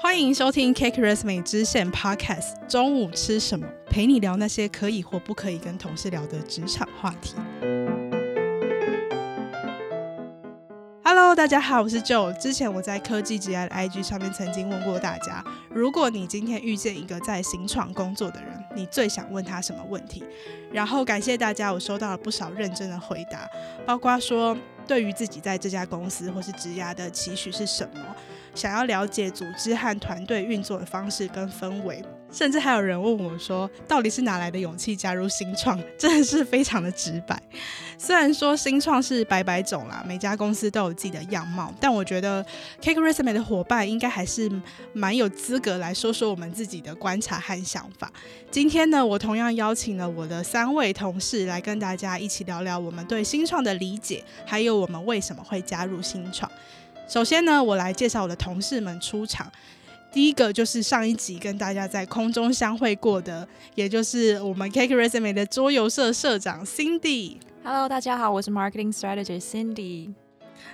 欢迎收听 Cake Resume 支线 Podcast。中午吃什么？陪你聊那些可以或不可以跟同事聊的职场话题。Hello，大家好，我是 Joe。之前我在科技职涯的 IG 上面曾经问过大家，如果你今天遇见一个在新创工作的人，你最想问他什么问题？然后感谢大家，我收到了不少认真的回答，包括说对于自己在这家公司或是职涯的期许是什么。想要了解组织和团队运作的方式跟氛围，甚至还有人问我说，到底是哪来的勇气加入新创？真的是非常的直白。虽然说新创是百百种啦，每家公司都有自己的样貌，但我觉得 Cake Resume 的伙伴应该还是蛮有资格来说说我们自己的观察和想法。今天呢，我同样邀请了我的三位同事来跟大家一起聊聊我们对新创的理解，还有我们为什么会加入新创。首先呢，我来介绍我的同事们出场。第一个就是上一集跟大家在空中相会过的，也就是我们 Cake Resume 的桌游社社长 Cindy。Hello，大家好，我是 Marketing Strategist Cindy。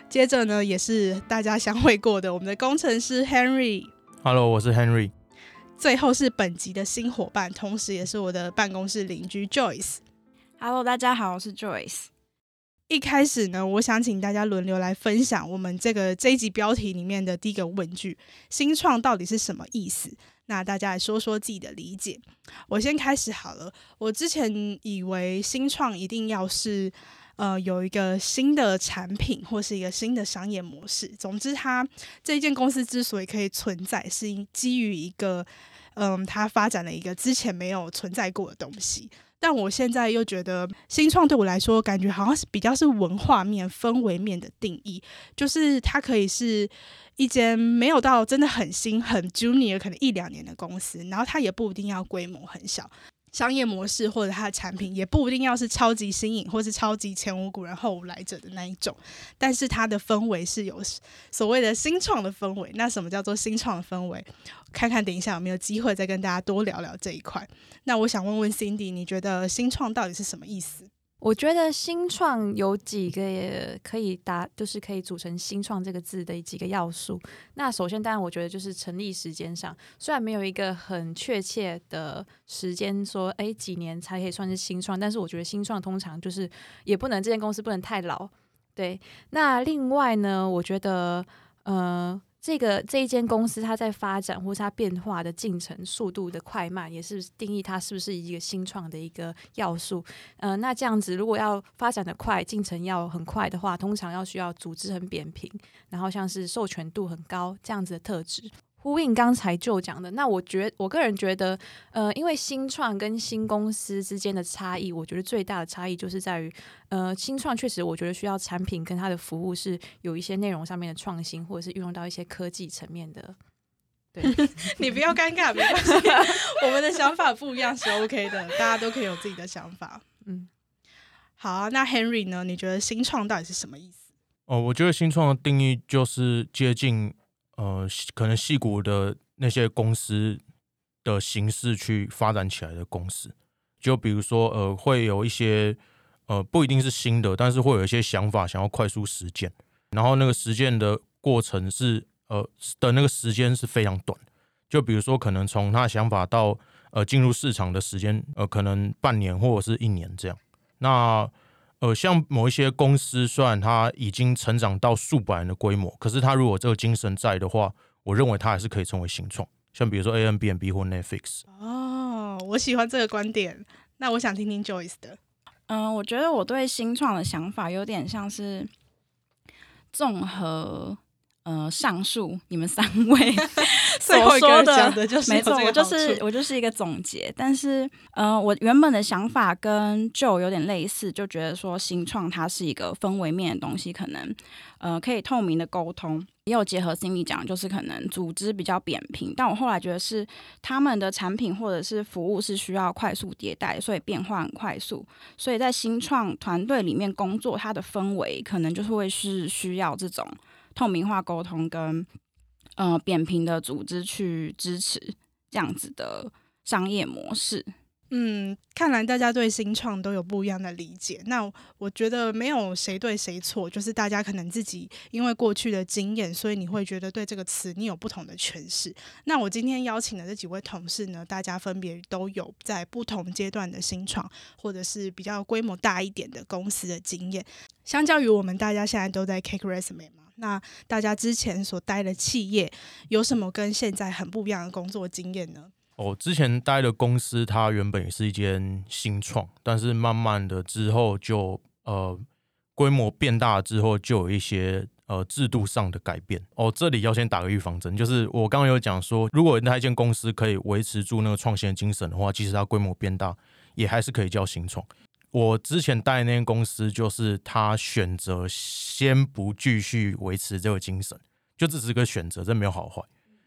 接着呢，也是大家相会过的我们的工程师 Henry。Hello，我是 Henry。最后是本集的新伙伴，同时也是我的办公室邻居 Joyce。Hello，大家好，我是 Joyce。一开始呢，我想请大家轮流来分享我们这个这一集标题里面的第一个问句：新创到底是什么意思？那大家来说说自己的理解。我先开始好了。我之前以为新创一定要是呃有一个新的产品或是一个新的商业模式。总之，它这一间公司之所以可以存在，是基于一个嗯、它发展了一个之前没有存在过的东西。但我现在又觉得新创对我来说，感觉好像是比较是文化面、氛围面的定义，就是它可以是一间没有到真的很新、很 junior，可能一两年的公司，然后它也不一定要规模很小。商业模式或者它的产品也不一定要是超级新颖或是超级前无古人后无来者的那一种，但是它的氛围是有所谓的新创的氛围。那什么叫做新创的氛围？看看等一下有没有机会再跟大家多聊聊这一块。那我想问问 Cindy，你觉得新创到底是什么意思？我觉得新创有几个也可以答，就是可以组成“新创”这个字的几个要素。那首先，当然，我觉得就是成立时间上，虽然没有一个很确切的时间说，哎，几年才可以算是新创，但是我觉得新创通常就是也不能这间公司不能太老。对，那另外呢，我觉得，呃。这个这一间公司，它在发展或是它变化的进程速度的快慢，也是定义它是不是一个新创的一个要素。呃，那这样子，如果要发展的快，进程要很快的话，通常要需要组织很扁平，然后像是授权度很高这样子的特质。呼应刚才就讲的，那我觉我个人觉得，呃，因为新创跟新公司之间的差异，我觉得最大的差异就是在于，呃，新创确实我觉得需要产品跟它的服务是有一些内容上面的创新，或者是运用到一些科技层面的。对，你不要尴尬，没关系，我们的想法不一样是 OK 的，大家都可以有自己的想法。嗯，好啊，那 Henry 呢？你觉得新创到底是什么意思？哦，我觉得新创的定义就是接近。呃，可能矽谷的那些公司的形式去发展起来的公司，就比如说，呃，会有一些呃，不一定是新的，但是会有一些想法想要快速实践，然后那个实践的过程是呃的那个时间是非常短，就比如说，可能从他的想法到呃进入市场的时间，呃，可能半年或者是一年这样。那呃，像某一些公司，虽然它已经成长到数百人的规模，可是它如果这个精神在的话，我认为它还是可以成为新创。像比如说 Airbnb 或 Netflix。哦，我喜欢这个观点。那我想听听 Joyce 的。嗯、呃，我觉得我对新创的想法有点像是综合。呃，上述你们三位 所说的，的就是没错，我就是我就是一个总结。但是，呃，我原本的想法跟 Joe 有点类似，就觉得说新创它是一个氛围面的东西，可能呃可以透明的沟通，也有结合 Cindy 讲，就是可能组织比较扁平。但我后来觉得是他们的产品或者是服务是需要快速迭代，所以变化很快速。所以在新创团队里面工作，它的氛围可能就是会是需要这种。透明化沟通跟呃扁平的组织去支持这样子的商业模式。嗯，看来大家对新创都有不一样的理解。那我觉得没有谁对谁错，就是大家可能自己因为过去的经验，所以你会觉得对这个词你有不同的诠释。那我今天邀请的这几位同事呢，大家分别都有在不同阶段的新创，或者是比较规模大一点的公司的经验。相较于我们大家现在都在 Cake Resume 嘛，那大家之前所待的企业有什么跟现在很不一样的工作经验呢？哦，之前待的公司，它原本也是一间新创，但是慢慢的之后就呃规模变大之后，就有一些呃制度上的改变。哦，这里要先打个预防针，就是我刚刚有讲说，如果那一间公司可以维持住那个创新的精神的话，即使它规模变大，也还是可以叫新创。我之前待的那间公司，就是他选择先不继续维持这个精神，就这只是个选择，这没有好坏。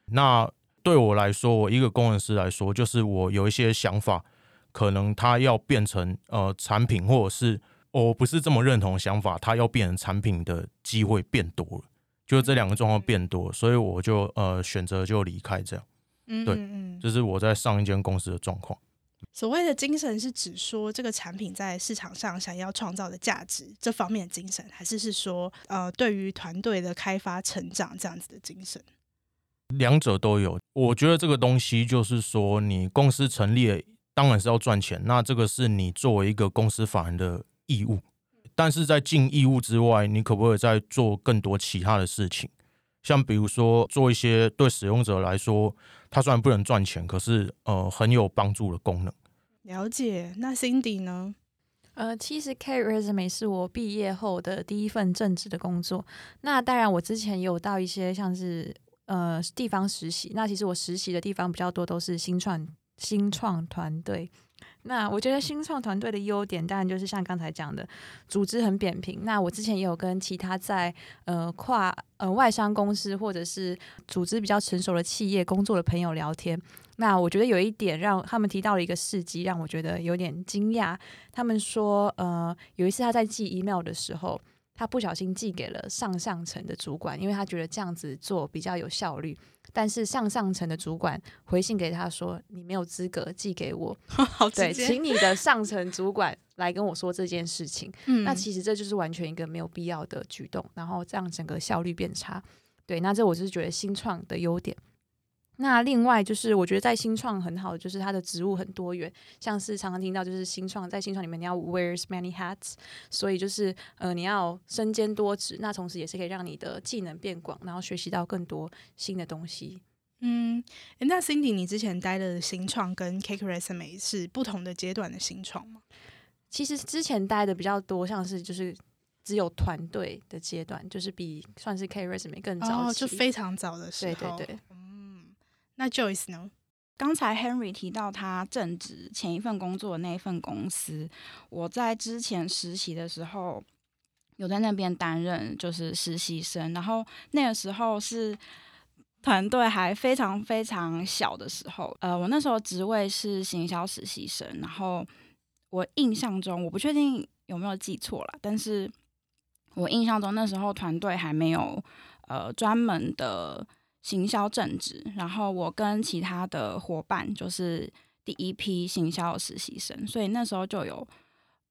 那。对我来说，我一个工程师来说，就是我有一些想法，可能他要变成呃产品，或者是我不是这么认同的想法，他要变成产品的机会变多了，就这两个状况变多，所以我就呃选择就离开这样。嗯，对，这是我在上一间公司的状况。所谓的精神是指说这个产品在市场上想要创造的价值这方面的精神，还是是说呃对于团队的开发成长这样子的精神？两者都有，我觉得这个东西就是说，你公司成立当然是要赚钱，那这个是你作为一个公司法人的义务。但是在尽义务之外，你可不可以再做更多其他的事情？像比如说做一些对使用者来说，它虽然不能赚钱，可是呃很有帮助的功能。了解。那 Cindy 呢？呃，其实 Cake Resume 是我毕业后的第一份正职的工作。那当然，我之前有到一些像是。呃，地方实习，那其实我实习的地方比较多，都是新创新创团队。那我觉得新创团队的优点，当然就是像刚才讲的，组织很扁平。那我之前也有跟其他在呃跨呃外商公司或者是组织比较成熟的企业工作的朋友聊天，那我觉得有一点让他们提到了一个事迹，让我觉得有点惊讶。他们说，呃，有一次他在寄 email 的时候。他不小心寄给了上上层的主管，因为他觉得这样子做比较有效率。但是上上层的主管回信给他说：“你没有资格寄给我。”对，请你的上层主管来跟我说这件事情。嗯，那其实这就是完全一个没有必要的举动，然后这样整个效率变差。对，那这我就是觉得新创的优点。那另外就是，我觉得在新创很好的就是它的职务很多元，像是常常听到就是新创在新创里面你要 wears many hats，所以就是呃你要身兼多职，那同时也是可以让你的技能变广，然后学习到更多新的东西。嗯，那 Cindy 你之前待的新创跟 Cake Resume 是不同的阶段的新创吗？其实之前待的比较多，像是就是只有团队的阶段，就是比算是 Cake Resume 更早，哦，就非常早的时候。对对对。那 Joyce 呢？刚才 Henry 提到他正职前一份工作的那一份公司，我在之前实习的时候有在那边担任就是实习生，然后那个时候是团队还非常非常小的时候，呃，我那时候职位是行销实习生，然后我印象中我不确定有没有记错了，但是我印象中那时候团队还没有呃专门的。行销正职，然后我跟其他的伙伴就是第一批行销实习生，所以那时候就有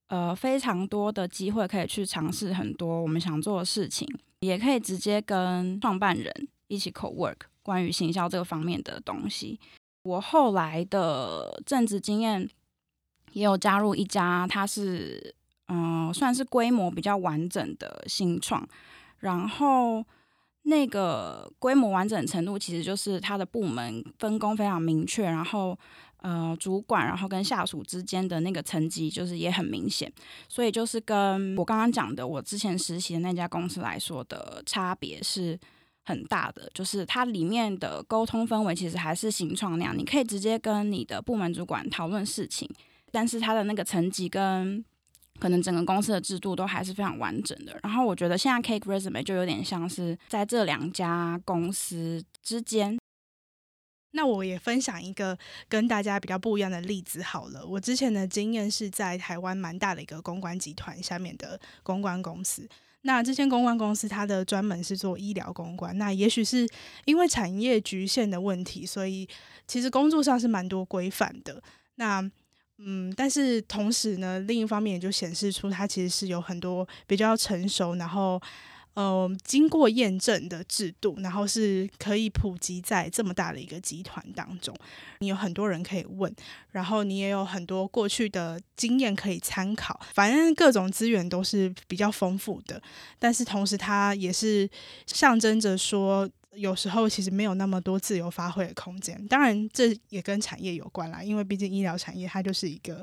呃非常多的机会可以去尝试很多我们想做的事情，也可以直接跟创办人一起 co work 关于行销这个方面的东西。我后来的政治经验也有加入一家，它是嗯、算是规模比较完整的新创，然后。那个规模完整程度，其实就是它的部门分工非常明确，然后呃，主管然后跟下属之间的那个层级就是也很明显，所以就是跟我刚刚讲的我之前实习的那家公司来说的差别是很大的，就是它里面的沟通氛围其实还是新创那样，你可以直接跟你的部门主管讨论事情，但是它的那个层级跟可能整个公司的制度都还是非常完整的。然后我觉得现在 Cake Resume 就有点像是在这两家公司之间。那我也分享一个跟大家比较不一样的例子好了。我之前的经验是在台湾蛮大的一个公关集团下面的公关公司。那这间公关公司它的专门是做医疗公关。那也许是因为产业局限的问题，所以其实工作上是蛮多规范的。那嗯，但是同时呢，另一方面也就显示出它其实是有很多比较成熟，然后。呃，经过验证的制度，然后是可以普及在这么大的一个集团当中。你有很多人可以问，然后你也有很多过去的经验可以参考。反正各种资源都是比较丰富的，但是同时它也是象征着说，有时候其实没有那么多自由发挥的空间。当然，这也跟产业有关啦，因为毕竟医疗产业它就是一个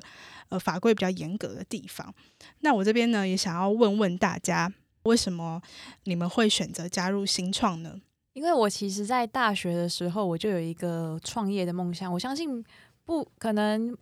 呃法规比较严格的地方。那我这边呢，也想要问问大家。为什么你们会选择加入新创呢？因为我其实，在大学的时候，我就有一个创业的梦想。我相信，不可能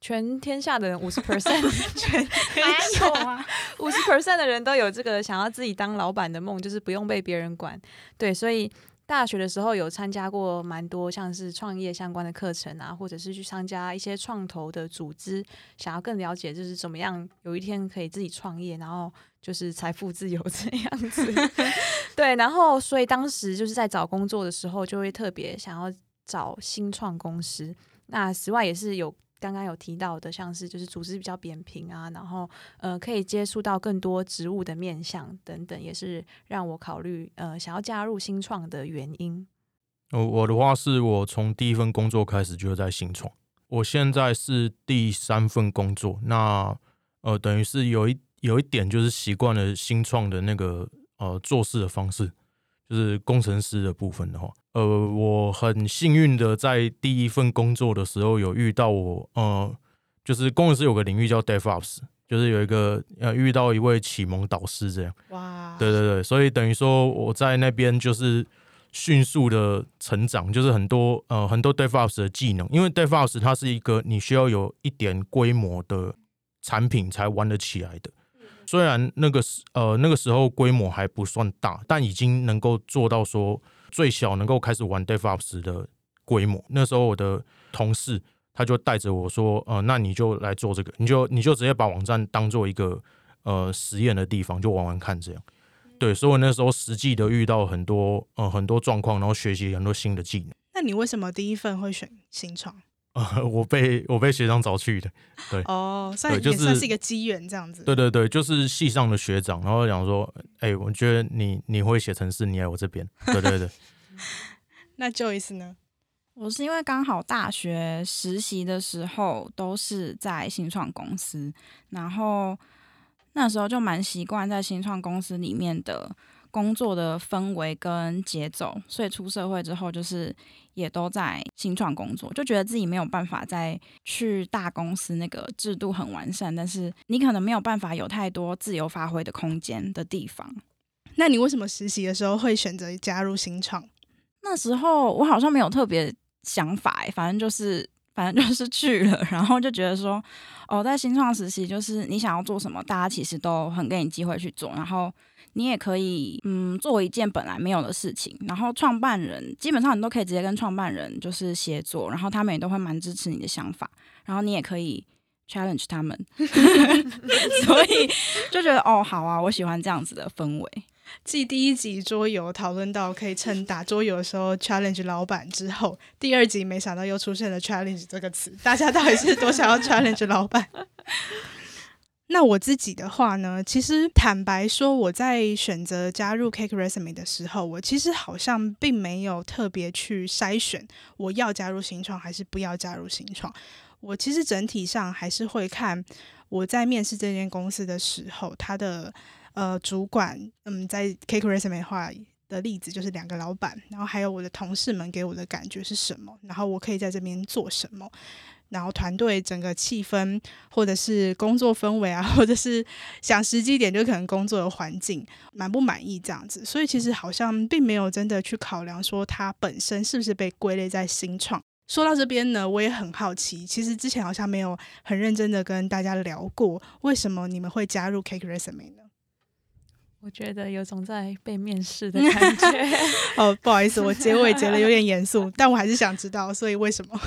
全天下的人五十 percent，全哪有啊？五十 percent 的人都有这个想要自己当老板的梦，就是不用被别人管。对，所以。大学的时候有参加过蛮多像是创业相关的课程啊，或者是去参加一些创投的组织，想要更了解就是怎么样有一天可以自己创业，然后就是财富自由这样子。对，然后所以当时就是在找工作的时候，就会特别想要找新创公司。那此外也是有。刚刚有提到的，像是就是组织比较扁平啊，然后呃可以接触到更多植物的面向等等，也是让我考虑呃想要加入新创的原因。呃，我的话是我从第一份工作开始就在新创，我现在是第三份工作，那呃等于是有一有一点就是习惯了新创的那个呃做事的方式。就是工程师的部分的话，呃，我很幸运的在第一份工作的时候有遇到我，呃，就是工程师有个领域叫 DevOps，就是有一个呃遇到一位启蒙导师这样。哇，对对对，所以等于说我在那边就是迅速的成长，就是很多呃很多 DevOps 的技能，因为 DevOps 它是一个你需要有一点规模的产品才玩得起来的。虽然那个时呃那个时候规模还不算大，但已经能够做到说最小能够开始玩 DevOps 的规模。那时候我的同事他就带着我说，呃，那你就来做这个，你就你就直接把网站当做一个呃实验的地方，就玩玩看这样。对，所以我那时候实际的遇到很多呃很多状况，然后学习很多新的技能。那你为什么第一份会选新创？呃，我被我被学长找去的，对，哦，算也算是一个机缘这样子。对对对，就是系上的学长，然后讲说，哎、欸，我觉得你你会写程式，你来我这边。对对对。那 Joyce 呢？我是因为刚好大学实习的时候都是在新创公司，然后那时候就蛮习惯在新创公司里面的工作的氛围跟节奏，所以出社会之后就是。也都在新创工作，就觉得自己没有办法再去大公司那个制度很完善，但是你可能没有办法有太多自由发挥的空间的地方。那你为什么实习的时候会选择加入新创？那时候我好像没有特别想法，反正就是反正就是去了，然后就觉得说，哦，在新创实习就是你想要做什么，大家其实都很给你机会去做，然后。你也可以，嗯，做一件本来没有的事情，然后创办人基本上你都可以直接跟创办人就是协作，然后他们也都会蛮支持你的想法，然后你也可以 challenge 他们，所以就觉得哦，好啊，我喜欢这样子的氛围。继第一集桌游讨论到可以趁打桌游的时候 challenge 老板之后，第二集没想到又出现了 challenge 这个词，大家到底是多想要 challenge 老板？那我自己的话呢，其实坦白说，我在选择加入 Cake Resume 的时候，我其实好像并没有特别去筛选我要加入新创还是不要加入新创。我其实整体上还是会看我在面试这间公司的时候，他的呃主管，嗯，在 Cake Resume 的话的例子就是两个老板，然后还有我的同事们给我的感觉是什么，然后我可以在这边做什么。然后团队整个气氛，或者是工作氛围啊，或者是想实际点，就可能工作的环境满不满意这样子。所以其实好像并没有真的去考量说它本身是不是被归类在新创。说到这边呢，我也很好奇，其实之前好像没有很认真的跟大家聊过，为什么你们会加入 Cake Resume 呢？我觉得有种在被面试的 感觉。哦，不好意思，我结尾结得有点严肃，但我还是想知道，所以为什么？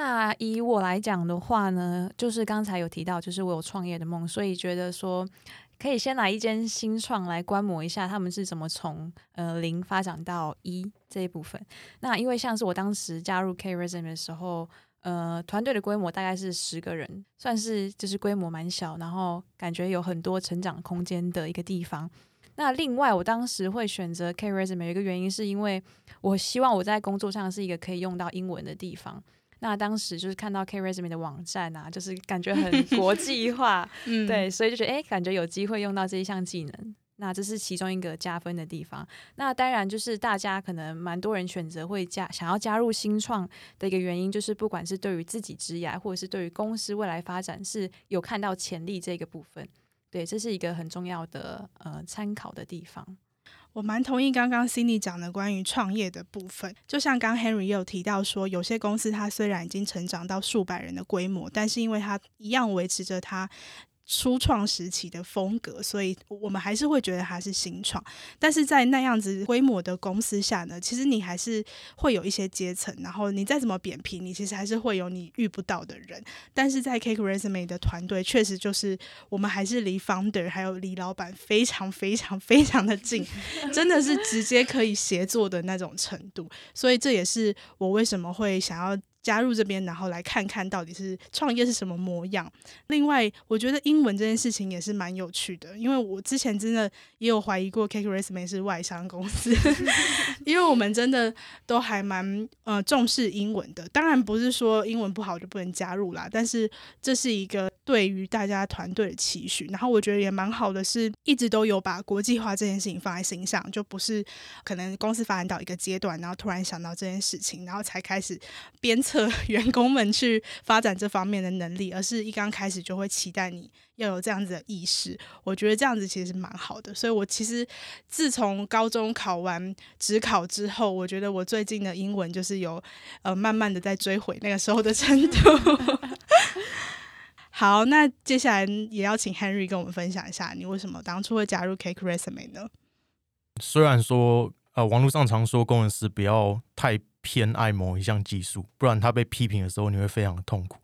那以我来讲的话呢，就是刚才有提到，就是我有创业的梦，所以觉得说可以先来一间新创来观摩一下他们是怎么从呃零发展到一这一部分。那因为像是我当时加入 K Resume 的时候，呃，团队的规模大概是十个人，算是就是规模蛮小，然后感觉有很多成长空间的一个地方。那另外，我当时会选择 KResume 一个原因，是因为我希望我在工作上是一个可以用到英文的地方。那当时就是看到 KResume 的网站啊，就是感觉很 国际化，嗯，对，所以就觉得哎，感觉有机会用到这一项技能。那这是其中一个加分的地方。那当然就是大家可能蛮多人选择会加想要加入新创的一个原因，就是不管是对于自己职业，或者是对于公司未来发展是有看到潜力这个部分。对，这是一个很重要的呃参考的地方。我蛮同意刚刚 Cindy 讲的关于创业的部分。就像刚 Henry 也有提到说，有些公司它虽然已经成长到数百人的规模，但是因为它一样维持着它。初创时期的风格，所以我们还是会觉得它是新创。但是在那样子规模的公司下呢，其实你还是会有一些阶层，然后你再怎么扁平，你其实还是会有你遇不到的人。但是在 CakeResume 的团队，确实就是我们还是离 Founder 还有离老板非常非常非常的近，真的是直接可以协作的那种程度。所以这也是我为什么会想要。加入这边，然后来看看到底是创业是什么模样。另外，我觉得英文这件事情也是蛮有趣的，因为我之前真的也有怀疑过 CakeResume 是外商公司，因为我们真的都还蛮呃重视英文的。当然不是说英文不好就不能加入啦，但是这是一个对于大家团队的期许。然后我觉得也蛮好的，是一直都有把国际化这件事情放在心上，就不是可能公司发展到一个阶段，然后突然想到这件事情，然后才开始鞭策。员工们去发展这方面的能力，而是一刚开始就会期待你要有这样子的意识。我觉得这样子其实蛮好的，所以我其实自从高中考完职考之后，我觉得我最近的英文就是有呃慢慢的在追回那个时候的程度。好，那接下来也要请 Henry 跟我们分享一下，你为什么当初会加入 CakeResume 呢？虽然说呃网络上常说工程师不要太。偏爱某一项技术，不然他被批评的时候你会非常的痛苦。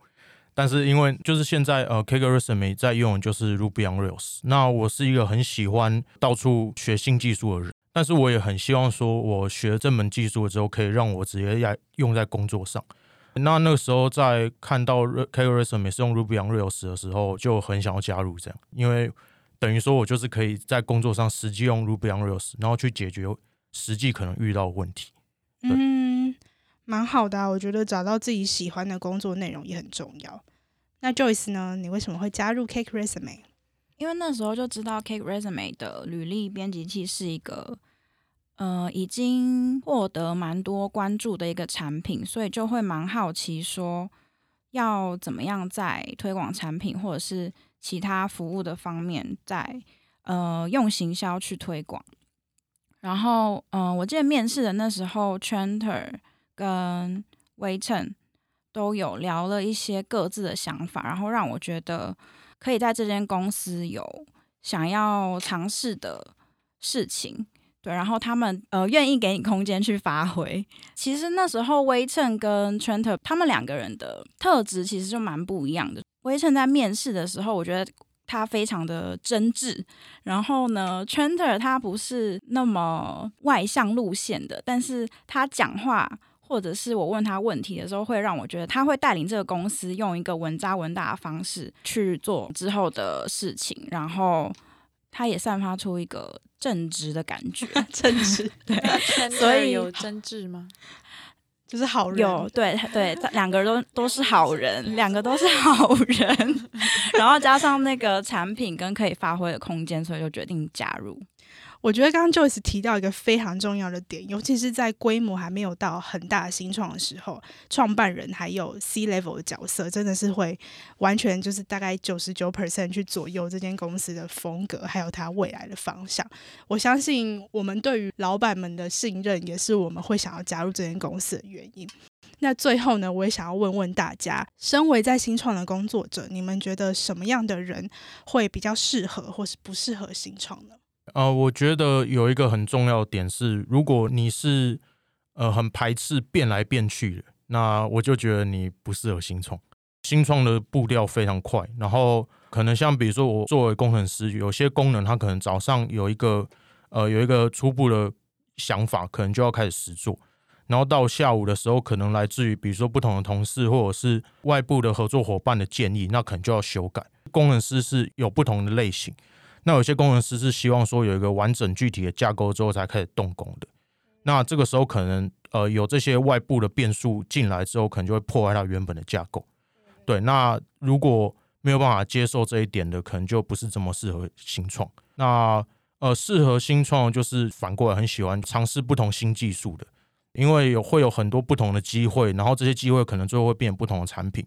但是因为就是现在呃，CakeResume 在用就是 Ruby on Rails。那我是一个很喜欢到处学新技术的人，但是我也很希望说，我学这门技术之后可以让我直接来用在工作上。那那个时候在看到 CakeResume 是用 Ruby on Rails 的时候，就很想要加入这样，因为等于说我就是可以在工作上实际用 Ruby on Rails，然后去解决实际可能遇到的问题。嗯，蛮好的啊，我觉得找到自己喜欢的工作内容也很重要。那 Joyce 呢？你为什么会加入 CakeResume？因为那时候就知道 CakeResume 的履历编辑器是一个呃已经获得蛮多关注的一个产品，所以就会蛮好奇说要怎么样在推广产品或者是其他服务的方面在，呃用行销去推广。然后，嗯、我记得面试的那时候，Tranter 跟微衬都有聊了一些各自的想法，然后让我觉得可以在这间公司有想要尝试的事情。对，然后他们呃愿意给你空间去发挥。其实那时候微衬跟 Tranter 他们两个人的特质其实就蛮不一样的。微衬在面试的时候，我觉得。他非常的真挚，然后呢，Tranter 他不是那么外向路线的，但是他讲话或者是我问他问题的时候，会让我觉得他会带领这个公司用一个稳扎稳打的方式去做之后的事情，然后他也散发出一个正直的感觉，正直，对，所以有真挚吗？就是好人，有对对，两个人都都是好人，两个都是 好人，然后加上那个产品跟可以发挥的空间，所以就决定加入。我觉得刚刚 Joyce 提到一个非常重要的点，尤其是在规模还没有到很大新创的时候，创办人还有 C level 的角色，真的是会完全就是大概九十九 percent 去左右这间公司的风格，还有它未来的方向。我相信我们对于老板们的信任，也是我们会想要加入这间公司的原因。那最后呢，我也想要问问大家，身为在新创的工作者，你们觉得什么样的人会比较适合，或是不适合新创呢？呃，我觉得有一个很重要的点是，如果你是呃很排斥变来变去的，那我就觉得你不适合新创。新创的步调非常快，然后可能像比如说我作为工程师，有些功能它可能早上有一个呃有一个初步的想法，可能就要开始实做。然后到下午的时候，可能来自于比如说不同的同事或者是外部的合作伙伴的建议，那可能就要修改。工程师是有不同的类型，那有些工程师是希望说有一个完整具体的架构之后才开始动工的。那这个时候可能呃有这些外部的变数进来之后，可能就会破坏它原本的架构。对，那如果没有办法接受这一点的，可能就不是这么适合新创。那呃，适合新创就是反过来很喜欢尝试不同新技术的，因为有会有很多不同的机会，然后这些机会可能最后会变不同的产品。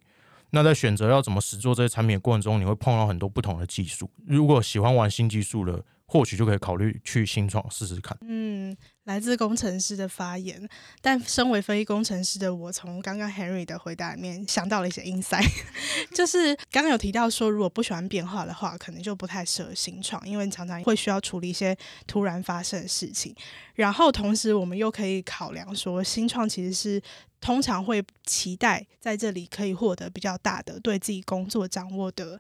那在选择要怎么实做这些产品的过程中，你会碰到很多不同的技术。如果喜欢玩新技术的，或许就可以考虑去新创试试看。嗯，来自工程师的发言，但身为非工程师的我，从刚刚 Henry 的回答里面想到了一些 insight，就是刚刚有提到说，如果不喜欢变化的话，可能就不太适合新创，因为常常会需要处理一些突然发生的事情。然后同时，我们又可以考量说，新创其实是通常会期待在这里可以获得比较大的对自己工作掌握的。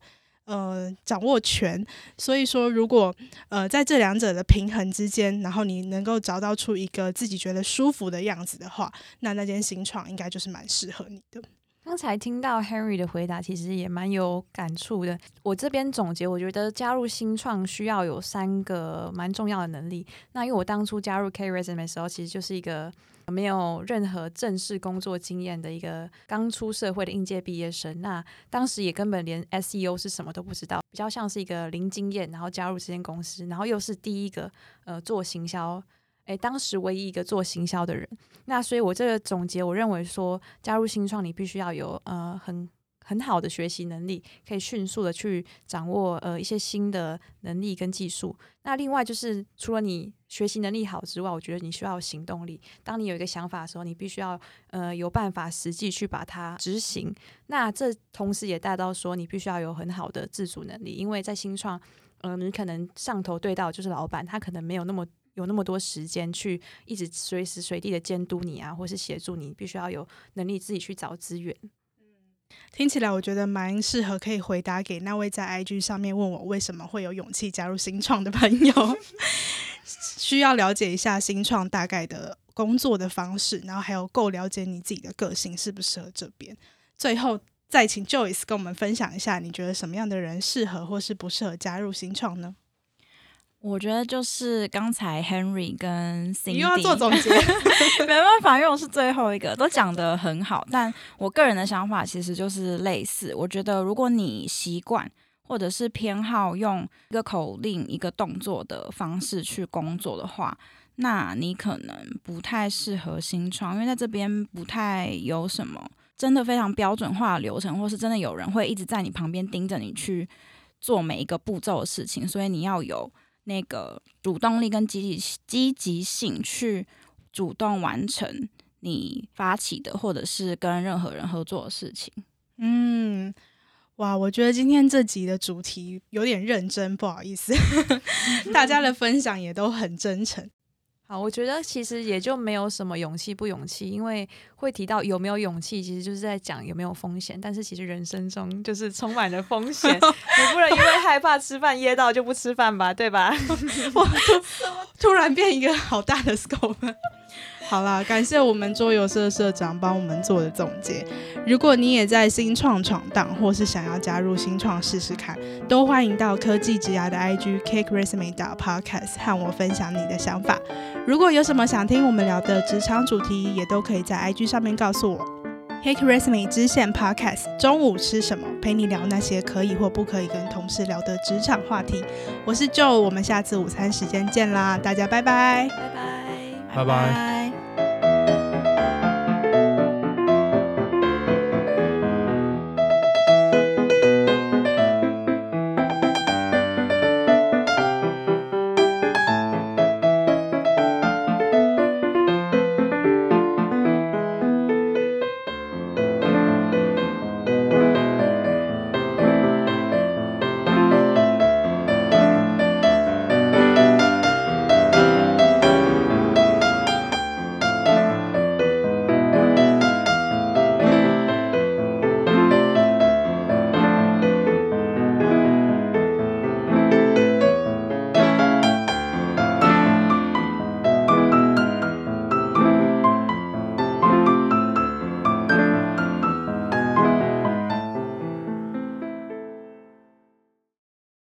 呃，掌握权，所以说，如果呃在这两者的平衡之间，然后你能够找到出一个自己觉得舒服的样子的话，那那间新床应该就是蛮适合你的。刚才听到 Henry 的回答，其实也蛮有感触的。我这边总结，我觉得加入新创需要有三个蛮重要的能力。那因为我当初加入 K Resume 的时候，其实就是一个。没有任何正式工作经验的一个刚出社会的应届毕业生，那当时也根本连 SEO 是什么都不知道，比较像是一个零经验，然后加入这间公司，然后又是第一个呃做行销，诶，当时唯一一个做行销的人，那所以我这个总结，我认为说加入新创，你必须要有呃很。很好的学习能力，可以迅速的去掌握呃一些新的能力跟技术。那另外就是除了你学习能力好之外，我觉得你需要行动力。当你有一个想法的时候，你必须要呃有办法实际去把它执行。那这同时也带到说，你必须要有很好的自主能力，因为在新创，嗯、呃，你可能上头对到就是老板，他可能没有那么有那么多时间去一直随时随地的监督你啊，或是协助你，必须要有能力自己去找资源。听起来我觉得蛮适合可以回答给那位在 IG 上面问我为什么会有勇气加入新创的朋友，需要了解一下新创大概的工作的方式，然后还有够了解你自己的个性适不适合这边。最后再请 Joyce 跟我们分享一下，你觉得什么样的人适合或是不适合加入新创呢？我觉得就是刚才 Henry 跟 Cindy 你又要做总结，没办法，因为我是最后一个，都讲得很好。但我个人的想法其实就是类似。我觉得如果你习惯或者是偏好用一个口令、一个动作的方式去工作的话，那你可能不太适合新创，因为在这边不太有什么真的非常标准化的流程，或是真的有人会一直在你旁边盯着你去做每一个步骤的事情，所以你要有。那个主动力跟积极积极性，去主动完成你发起的或者是跟任何人合作的事情。嗯，哇，我觉得今天这集的主题有点认真，不好意思，大家的分享也都很真诚。好，我觉得其实也就没有什么勇气不勇气，因为会提到有没有勇气，其实就是在讲有没有风险。但是其实人生中就是充满了风险，你不能因为害怕吃饭噎到就不吃饭吧，对吧？我突突然变一个好大的 scope。好啦，感谢我们桌游社社长帮我们做的总结。如果你也在新创闯荡，或是想要加入新创试试看，都欢迎到科技职涯的 IG CakeResume Podcast 和我分享你的想法。如果有什么想听我们聊的职场主题，也都可以在 IG 上面告诉我。CakeResume 支线 Podcast，中午吃什么？陪你聊那些可以或不可以跟同事聊的职场话题。我是 Joe，我们下次午餐时间见啦，大家拜拜拜拜，拜拜，